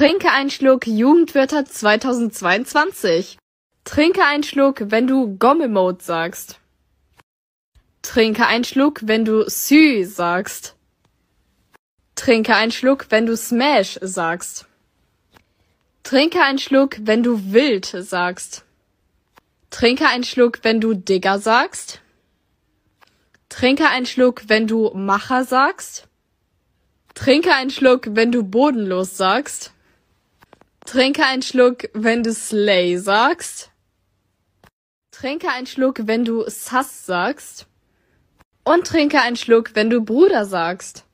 Trinke einen Schluck Jugendwörter 2022. Trinke einen Schluck, wenn du Gommemode sagst. Trinke einen Schluck, wenn du Sü sagst. Trinke einen Schluck, wenn du Smash sagst. Trinke einen Schluck, wenn du wild sagst. Trinke einen Schluck, wenn du Digger sagst. Trinke einen Schluck, wenn du Macher sagst. Trinke einen Schluck, wenn du bodenlos sagst. Trinke einen Schluck, wenn du Slay sagst. Trinke einen Schluck, wenn du Sass sagst. Und trinke einen Schluck, wenn du Bruder sagst.